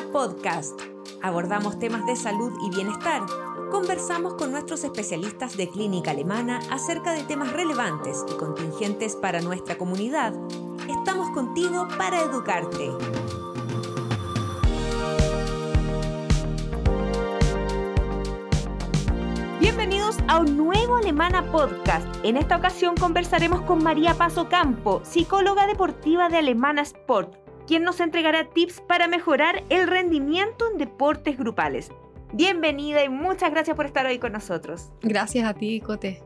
Podcast. Abordamos temas de salud y bienestar. Conversamos con nuestros especialistas de clínica alemana acerca de temas relevantes y contingentes para nuestra comunidad. Estamos contigo para educarte. Bienvenidos a un nuevo Alemana Podcast. En esta ocasión conversaremos con María Paso Campo, psicóloga deportiva de Alemana Sport quien nos entregará tips para mejorar el rendimiento en deportes grupales. Bienvenida y muchas gracias por estar hoy con nosotros. Gracias a ti, Cote.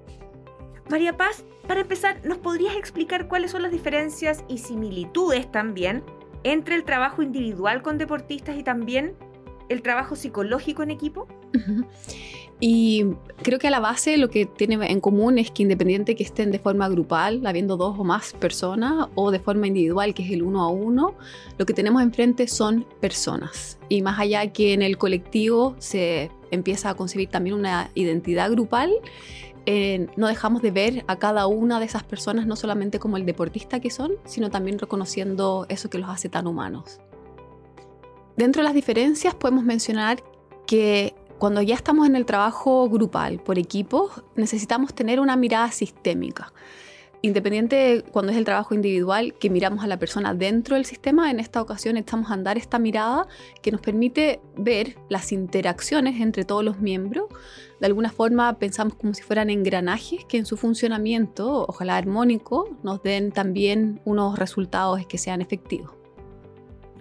María Paz, para empezar, ¿nos podrías explicar cuáles son las diferencias y similitudes también entre el trabajo individual con deportistas y también el trabajo psicológico en equipo? Y creo que a la base lo que tiene en común es que independiente que estén de forma grupal, habiendo dos o más personas, o de forma individual, que es el uno a uno, lo que tenemos enfrente son personas. Y más allá que en el colectivo se empieza a concebir también una identidad grupal, eh, no dejamos de ver a cada una de esas personas no solamente como el deportista que son, sino también reconociendo eso que los hace tan humanos. Dentro de las diferencias podemos mencionar que cuando ya estamos en el trabajo grupal, por equipos, necesitamos tener una mirada sistémica. Independiente cuando es el trabajo individual, que miramos a la persona dentro del sistema, en esta ocasión estamos a andar esta mirada que nos permite ver las interacciones entre todos los miembros. De alguna forma pensamos como si fueran engranajes que en su funcionamiento, ojalá armónico, nos den también unos resultados que sean efectivos.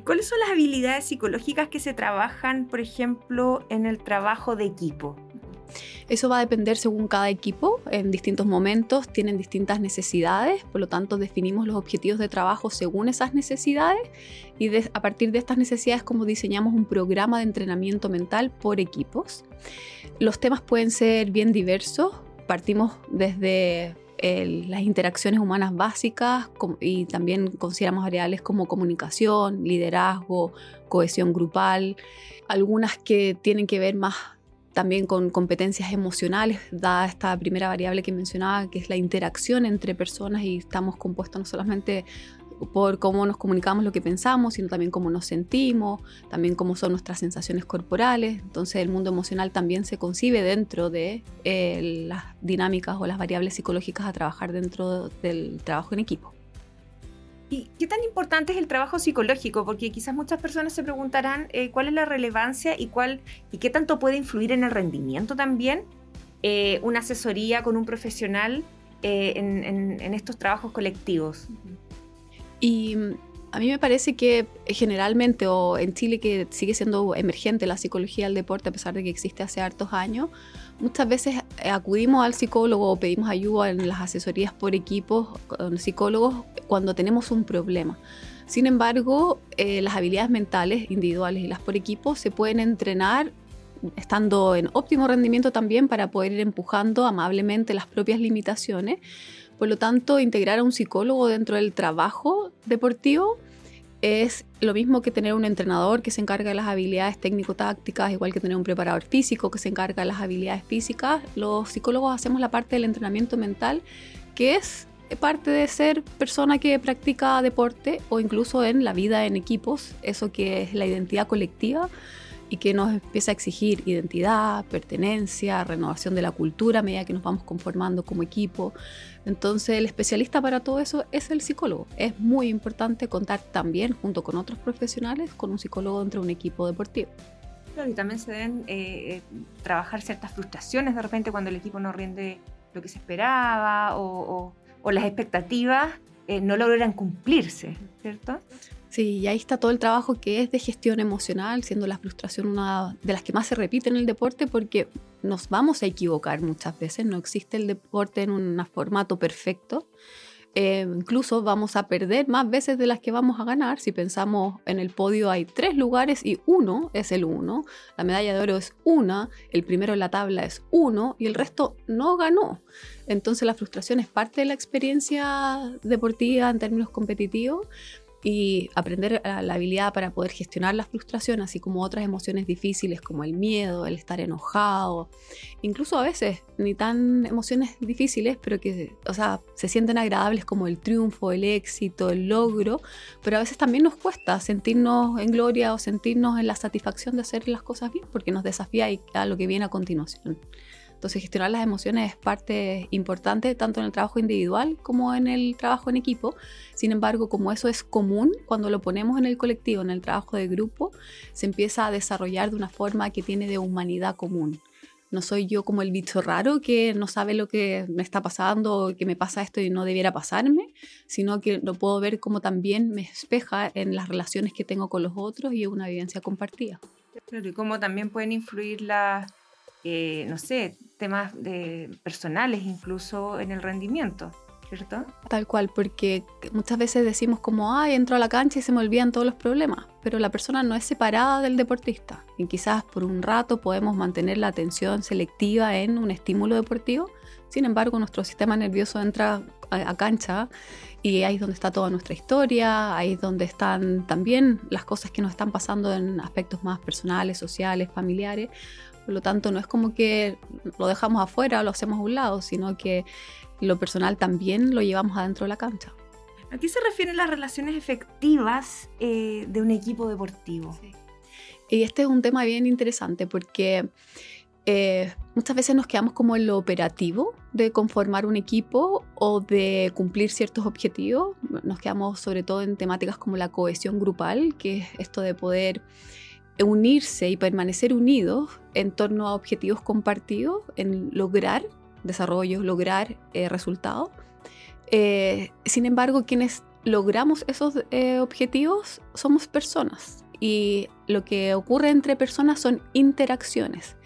¿Cuáles son las habilidades psicológicas que se trabajan, por ejemplo, en el trabajo de equipo? Eso va a depender según cada equipo. En distintos momentos tienen distintas necesidades, por lo tanto definimos los objetivos de trabajo según esas necesidades y a partir de estas necesidades como diseñamos un programa de entrenamiento mental por equipos. Los temas pueden ser bien diversos. Partimos desde las interacciones humanas básicas y también consideramos variables como comunicación, liderazgo, cohesión grupal, algunas que tienen que ver más también con competencias emocionales, dada esta primera variable que mencionaba, que es la interacción entre personas y estamos compuestos no solamente por cómo nos comunicamos lo que pensamos, sino también cómo nos sentimos, también cómo son nuestras sensaciones corporales. Entonces el mundo emocional también se concibe dentro de eh, las dinámicas o las variables psicológicas a trabajar dentro del trabajo en equipo. ¿Y qué tan importante es el trabajo psicológico? Porque quizás muchas personas se preguntarán eh, cuál es la relevancia y, cuál, y qué tanto puede influir en el rendimiento también eh, una asesoría con un profesional en, estos trabajos colectivos. Y mm, a mí me parece que generalmente, o en Chile que sigue siendo emergente la psicología del deporte a pesar de que existe hace hartos años, muchas veces eh, acudimos al psicólogo o pedimos ayuda en las asesorías por equipos con psicólogos cuando tenemos un problema. Sin embargo, eh, las habilidades mentales individuales y las por equipos se pueden entrenar estando en óptimo rendimiento también para poder ir empujando amablemente las propias limitaciones por lo tanto, integrar a un psicólogo dentro del trabajo deportivo es lo mismo que tener un entrenador que se encarga de las habilidades técnico-tácticas, igual que tener un preparador físico que se encarga de las habilidades físicas. Los psicólogos hacemos la parte del entrenamiento mental, que es parte de ser persona que practica deporte o incluso en la vida en equipos, eso que es la identidad colectiva y que nos empieza a exigir identidad, pertenencia, renovación de la cultura a medida que nos vamos conformando como equipo. Entonces el especialista para todo eso es el psicólogo. Es muy importante contar también junto con otros profesionales con un psicólogo dentro de un equipo deportivo. Claro, y también se deben eh, eh, trabajar ciertas frustraciones de repente cuando el equipo no rinde lo que se esperaba o, las expectativas eh, no logran cumplirse, ¿cierto? Sí, y ahí está todo el trabajo que es de gestión emocional, siendo la frustración una de las que más se repite en el deporte porque nos vamos a equivocar muchas veces, no existe el deporte en un formato perfecto. Eh, incluso vamos a perder más veces de las que vamos a ganar. Si pensamos en el podio hay tres lugares y uno es el uno, la medalla de oro es una, el primero en la tabla es uno y el resto no ganó. Entonces la frustración es parte de la experiencia deportiva en términos competitivos y aprender la habilidad para poder gestionar la frustración, así como otras emociones difíciles como el miedo, el estar enojado, incluso a veces ni tan emociones difíciles, pero que, o sea, se sienten agradables como el triunfo, el éxito, el logro, pero a veces también nos cuesta sentirnos en gloria o sentirnos en la satisfacción de hacer las cosas bien, porque nos desafía a lo que viene a continuación. Entonces, gestionar las emociones es parte importante tanto en el trabajo individual como en el trabajo en equipo. Sin embargo, como eso es común, cuando lo ponemos en el colectivo, en el trabajo de grupo, se empieza a desarrollar de una forma que tiene de humanidad común. No soy yo como el bicho raro que no sabe lo que me está pasando que me pasa esto y no debiera pasarme, sino que lo puedo ver como también me espeja en las relaciones que tengo con los otros y una vivencia compartida. y cómo también pueden influir las eh, no sé, temas de personales incluso en el rendimiento. ¿Cierto? Tal cual, porque muchas veces decimos como, ay, entro a la cancha y se me olvidan todos los problemas, pero la persona no es separada del deportista y quizás por un rato podemos mantener la atención selectiva en un estímulo deportivo, sin embargo nuestro sistema nervioso entra a, a cancha y ahí es donde está toda nuestra historia, ahí es donde están también las cosas que nos están pasando en aspectos más personales, sociales, familiares, por lo tanto, no es como que lo dejamos afuera, lo hacemos a un lado, sino que lo personal también lo llevamos adentro de la cancha. ¿A qué se refieren las relaciones efectivas eh, de un equipo deportivo? Y este es un tema bien interesante porque eh, muchas veces nos quedamos como en lo operativo de conformar un equipo o de cumplir ciertos objetivos. Nos quedamos sobre todo en temáticas como la cohesión grupal, que es esto de poder unirse y permanecer unidos en torno a objetivos compartidos, en lograr desarrollos, lograr eh, resultados. Eh, sin embargo, quienes logramos esos eh, objetivos somos personas y lo que ocurre entre personas son interacciones.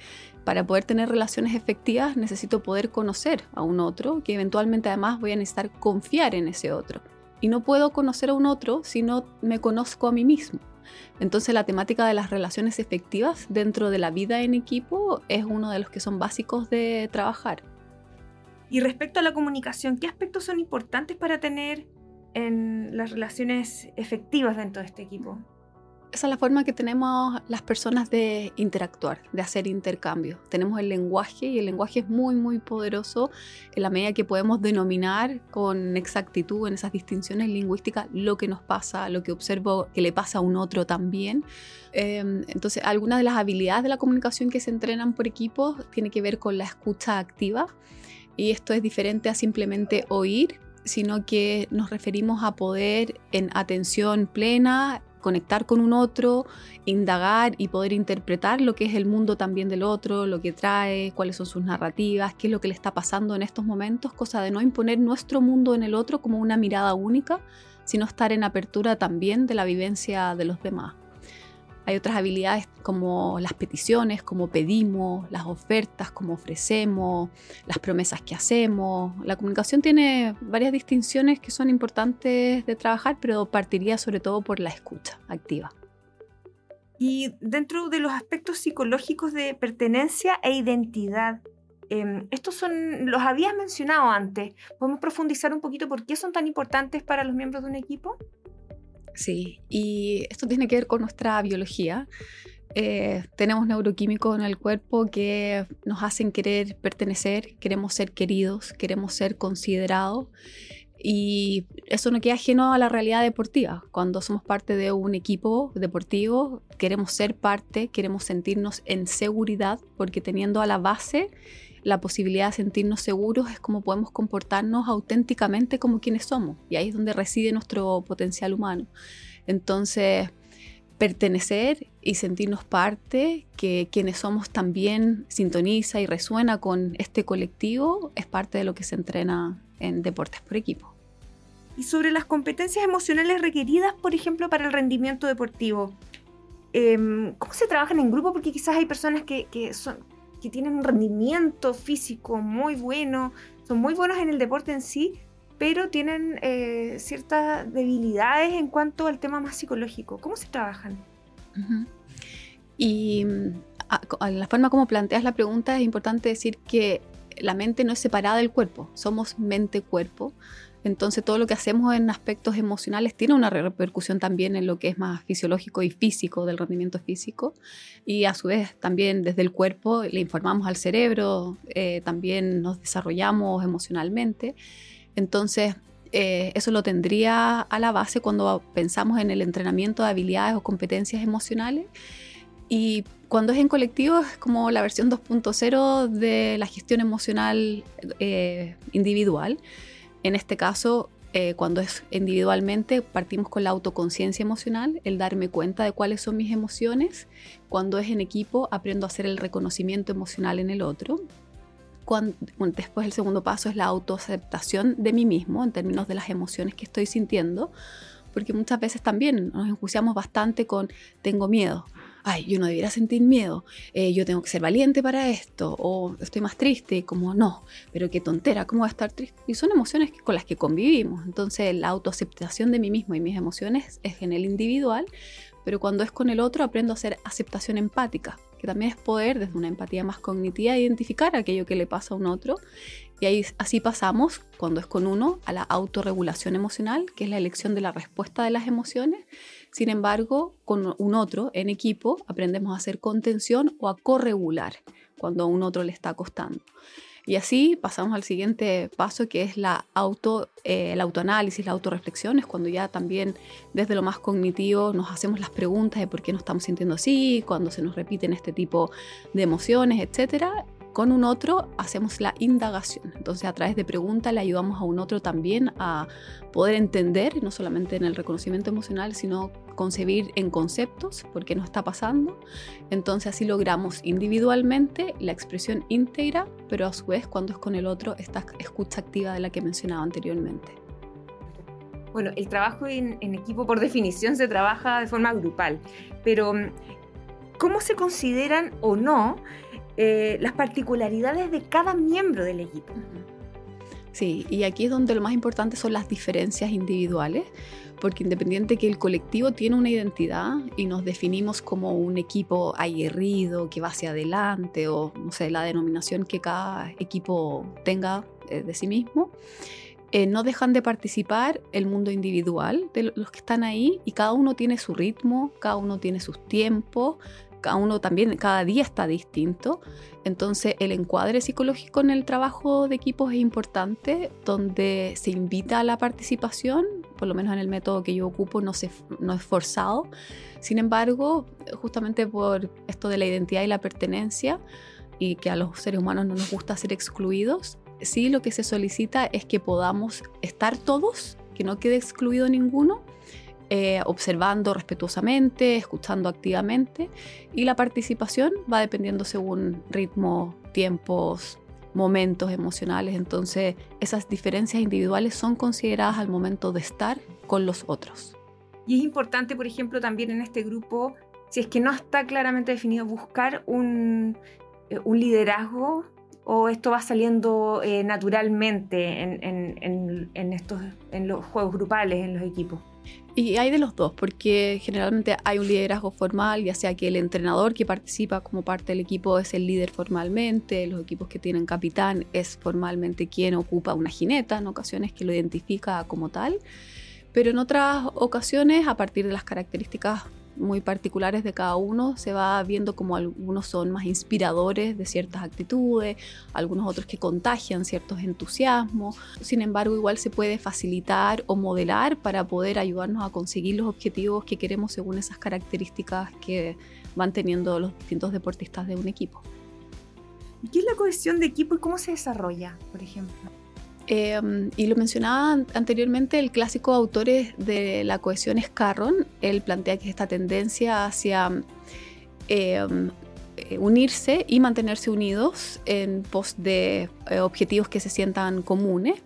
Para poder tener relaciones efectivas necesito poder conocer a un otro, que eventualmente además voy a necesitar confiar en ese otro. Y no puedo conocer a un otro si no me conozco a mí mismo. Entonces la temática de las relaciones efectivas dentro de la vida en equipo es uno de los que son básicos de trabajar. Y respecto a la comunicación, ¿qué aspectos son importantes para tener en las relaciones efectivas dentro de este equipo? Esa es la forma que tenemos las personas de interactuar, de hacer intercambio. Tenemos el lenguaje y el lenguaje es muy, muy poderoso en la medida que podemos denominar con exactitud en esas distinciones lingüísticas lo que nos pasa, lo que observo que le pasa a un otro también. Em, entonces, algunas de las habilidades de la comunicación que se entrenan por equipos tiene que ver con la escucha activa y esto es diferente a simplemente oír sino que nos referimos a poder en atención plena conectar con un otro, indagar y poder interpretar lo que es el mundo también del otro, lo que trae, cuáles son sus narrativas, qué es lo que le está pasando en estos momentos, cosa de no imponer nuestro mundo en el otro como una mirada única, sino estar en apertura también de la vivencia de los demás. Hay otras habilidades como las peticiones, como pedimos, las ofertas, como ofrecemos, las promesas que hacemos. La comunicación tiene varias distinciones que son importantes de trabajar, pero partiría sobre todo por la escucha activa. Y dentro de los aspectos psicológicos de pertenencia e identidad, em, estos son, los habías mencionado antes. ¿Podemos profundizar un poquito por qué son tan importantes para los miembros de un equipo? Sí, y esto tiene que ver con nuestra biología. Eh, tenemos neuroquímicos en el cuerpo que nos hacen querer pertenecer, queremos ser queridos, queremos ser considerados. Y eso no queda ajeno a la realidad deportiva. Cuando somos parte de un equipo deportivo, queremos ser parte, queremos sentirnos en seguridad, porque teniendo a la base la posibilidad de sentirnos seguros es como podemos comportarnos auténticamente como quienes somos. Y ahí es donde reside nuestro potencial humano. Entonces, pertenecer y sentirnos parte, que quienes somos también sintoniza y resuena con este colectivo, es parte de lo que se entrena en deportes por equipo. Y sobre las competencias emocionales requeridas, por ejemplo, para el rendimiento deportivo. Em, ¿Cómo se trabajan en grupo? Porque quizás hay personas que, que son, que tienen un rendimiento físico muy bueno, son muy buenos en el deporte en sí, pero tienen eh, ciertas debilidades en cuanto al tema más psicológico. ¿Cómo se trabajan? Y a, la forma como planteas la pregunta es importante decir que la mente no es separada del cuerpo, somos mente-cuerpo. Entonces todo lo que hacemos en aspectos emocionales tiene una repercusión también en lo que es más fisiológico y físico del rendimiento físico. Y a su vez también desde el cuerpo le informamos al cerebro, eh, también nos desarrollamos emocionalmente. Entonces eh, eso lo tendría a la base cuando pensamos en el entrenamiento de habilidades o competencias emocionales. Y cuando es en colectivo es como la versión 2.0 de la gestión emocional eh, individual. En este caso, eh, cuando es individualmente, partimos con la autoconciencia emocional, el darme cuenta de cuáles son mis emociones. Cuando es en equipo, aprendo a hacer el reconocimiento emocional en el otro después el segundo paso es la autoaceptación de mí mismo en términos de las emociones que estoy sintiendo, porque muchas veces también nos enjuiciamos bastante con tengo miedo. Ay, yo no debiera sentir miedo, eh, yo tengo que ser valiente para esto, o estoy más triste, como no, pero qué tontera, ¿cómo voy a estar triste? Y son emociones con las que convivimos, entonces la autoaceptación de mí mismo y mis emociones es en el individual, pero cuando es con el otro aprendo a hacer aceptación empática, que también es poder, desde una empatía más cognitiva, identificar aquello que le pasa a un otro. Y ahí, así pasamos, cuando es con uno, a la autorregulación emocional, que es la elección de la respuesta de las emociones. Sin embargo, con un otro, en equipo, aprendemos a hacer contención o a corregular cuando a un otro le está costando. Y así pasamos al siguiente paso que es la auto, eh, el autoanálisis, la autorreflexión, es cuando ya también desde lo más cognitivo nos hacemos las preguntas de por qué nos estamos sintiendo así, cuando se nos repiten este tipo de emociones, etcétera, con un otro hacemos la indagación. Entonces a través de preguntas le ayudamos a un otro también a poder entender, no solamente en el reconocimiento emocional, sino concebir en conceptos por qué nos está pasando. Entonces así logramos individualmente la expresión íntegra, pero a su vez cuando es con el otro esta escucha activa de la que mencionaba anteriormente. Bueno, el trabajo en, en equipo por definición se trabaja de forma grupal, pero ¿cómo se consideran o no eh, las particularidades de cada miembro del equipo. Sí, y aquí es donde lo más importante son las diferencias individuales, porque independiente que el colectivo tiene una identidad y nos definimos como un equipo aguerrido que va hacia adelante o no sé, la denominación que cada equipo tenga eh, de sí mismo, eh, no dejan de participar el mundo individual de los que están ahí y cada uno tiene su ritmo, cada uno tiene sus tiempos, cada uno también, cada día está distinto. Entonces el encuadre psicológico en el trabajo de equipos es importante, donde se invita a la participación, por lo menos en el método que yo ocupo no, se, no es forzado. Sin embargo, justamente por esto de la identidad y la pertenencia, y que a los seres humanos no nos gusta ser excluidos, sí lo que se solicita es que podamos estar todos, que no quede excluido ninguno, eh, observando respetuosamente, escuchando activamente y la participación va dependiendo según ritmo, tiempos, momentos emocionales. Entonces esas diferencias individuales son consideradas al momento de estar con los otros. Y es importante, por ejemplo, también en este grupo, si es que no está claramente definido, buscar un, eh, liderazgo o esto va saliendo eh, naturalmente en, estos, en los juegos grupales, en los equipos. Y hay de los dos, porque generalmente hay un liderazgo formal, ya sea que el entrenador que participa como parte del equipo es el líder formalmente, los equipos que tienen capitán es formalmente quien ocupa una jineta, en ocasiones que lo identifica como tal, pero en otras ocasiones, a partir de las características muy particulares de cada uno, se va viendo como algunos son más inspiradores de ciertas actitudes, algunos otros que contagian ciertos entusiasmos. Sin embargo, igual se puede facilitar o modelar para poder ayudarnos a conseguir los objetivos que queremos según esas características que van teniendo los distintos deportistas de un equipo. ¿Qué es la cohesión de equipo y cómo se desarrolla, por ejemplo? Em, y lo mencionaba anteriormente, el clásico autor de la cohesión es Carron. Él plantea que esta tendencia hacia em, eh, unirse y mantenerse unidos en pos de eh, objetivos que se sientan comunes.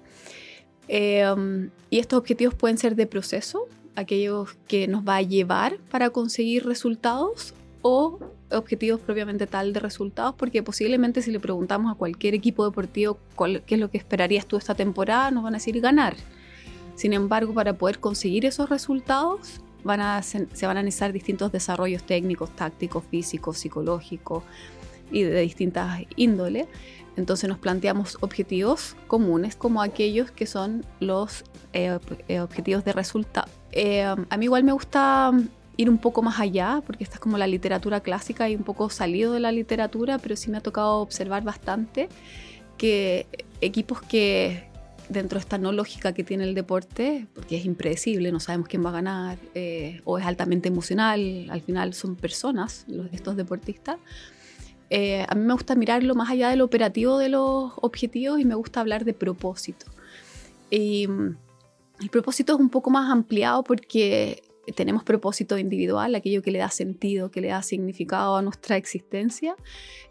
Em, y estos objetivos pueden ser de proceso, aquellos que nos va a llevar para conseguir resultados o objetivos propiamente tal de resultados, porque posiblemente si le preguntamos a cualquier equipo deportivo qué es lo que esperarías tú esta temporada, nos van a decir ganar. Sin embargo, para poder conseguir esos resultados, se, van a necesitar distintos desarrollos técnicos, tácticos, físicos, psicológicos. y de distintas índoles. Entonces nos planteamos objetivos comunes como aquellos que son los eh, eh, objetivos de resultado. Eh, a mí igual me gusta ir un poco más allá, porque esta es como la literatura clásica y un poco salido de la literatura, pero sí me ha tocado observar bastante que equipos que dentro de esta no lógica que tiene el deporte, porque es impredecible, no sabemos quién va a ganar, o es altamente emocional, al final son personas, los, estos deportistas, eh, a mí me gusta mirarlo más allá del operativo de los objetivos y me gusta hablar de propósito. Y mm, el propósito es un poco más ampliado porque tenemos propósito individual, aquello que le da sentido, que le da significado a nuestra existencia,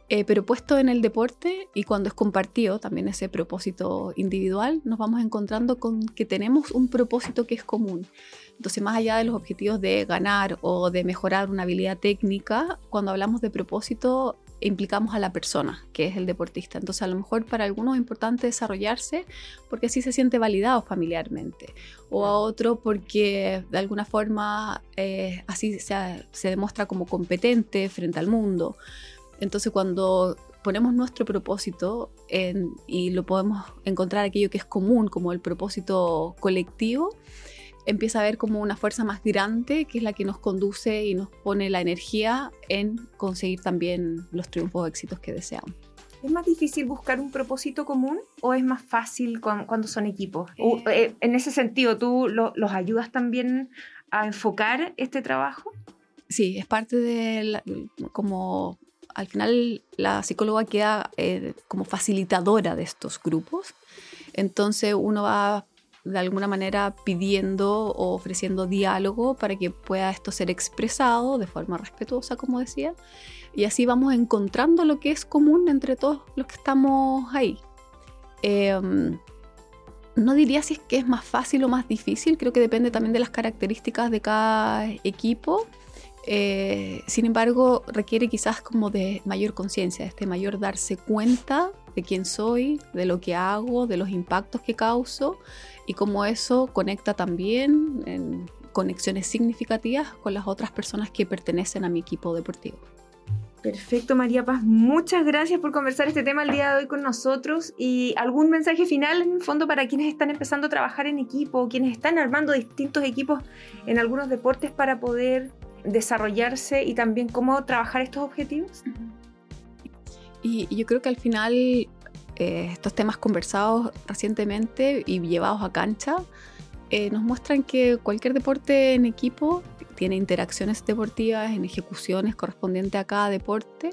eh, pero puesto en el deporte y cuando es compartido también ese propósito individual, nos vamos encontrando con que tenemos un propósito que es común. Entonces, más allá de los objetivos de ganar o de mejorar una habilidad técnica, cuando hablamos de propósito, implicamos a la persona, que es el deportista. Entonces a lo mejor para algunos es importante desarrollarse porque así se siente validado familiarmente. O a otro porque de alguna forma eh, así se, se demuestra como competente frente al mundo. Entonces cuando ponemos nuestro propósito y lo podemos encontrar aquello que es común como el propósito colectivo, empieza a ver como una fuerza más grande que es la que nos conduce y nos pone la energía en conseguir también los triunfos o éxitos que deseamos. ¿Es más difícil buscar un propósito común o es más fácil cuando, son equipos? Eh. Eh, en ese sentido, ¿tú los ayudas también a enfocar este trabajo? Sí, es parte de como al final la psicóloga queda eh, como facilitadora de estos grupos. Entonces uno va de alguna manera pidiendo o ofreciendo diálogo para que pueda esto ser expresado de forma respetuosa, como decía, y así vamos encontrando lo que es común entre todos los que estamos ahí. Em, no diría si es que es más fácil o más difícil, creo que depende también de las características de cada equipo. Eh, sin embargo, requiere quizás como de mayor conciencia, este mayor darse cuenta de quién soy, de lo que hago, de los impactos que causo y cómo eso conecta también en conexiones significativas con las otras personas que pertenecen a mi equipo deportivo. Perfecto, María Paz. Muchas gracias por conversar este tema el día de hoy con nosotros. ¿Y algún mensaje final, en el fondo, para quienes están empezando a trabajar en equipo, quienes están armando distintos equipos en algunos deportes para poder desarrollarse y también cómo trabajar estos objetivos? Y yo creo que al final eh, estos temas conversados recientemente y llevados a cancha eh, nos muestran que cualquier deporte en equipo tiene interacciones deportivas en ejecuciones correspondientes a cada deporte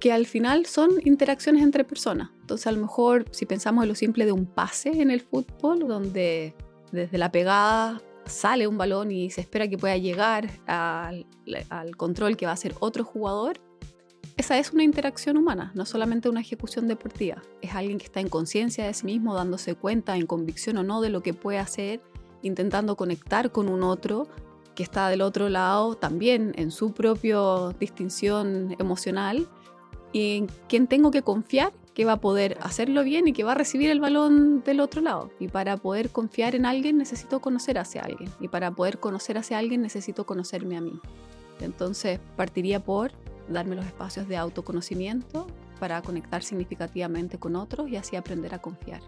que al final son interacciones entre personas. Entonces a lo mejor si pensamos en lo simple de un pase en el fútbol, donde desde la pegada sale un balón y se espera que pueda llegar al, al control que va a hacer otro jugador, esa es una interacción humana, no solamente una ejecución deportiva. Es alguien que está en conciencia de sí mismo, dándose cuenta, en convicción o no de lo que puede hacer, intentando conectar con un otro que está del otro lado también en su propia distinción emocional y en quien tengo que confiar que va a poder hacerlo bien y que va a recibir el balón del otro lado. Y para poder confiar en alguien necesito conocer hacia alguien. Y para poder conocer hacia alguien necesito conocerme a mí. Entonces partiría por darme los espacios de autoconocimiento para conectar significativamente con otros y así aprender a confiar.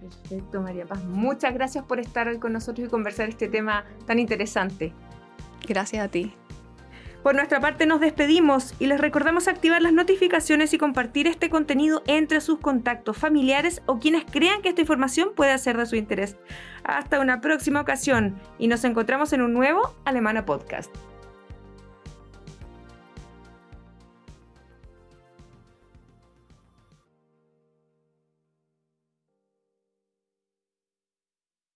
Perfecto, María Paz. Muchas gracias por estar hoy con nosotros y conversar este tema tan interesante. Gracias a ti. Por nuestra parte nos despedimos y les recordamos activar las notificaciones y compartir este contenido entre sus contactos familiares o quienes crean que esta información puede ser de su interés. Hasta una próxima ocasión y nos encontramos en un nuevo Alemana Podcast.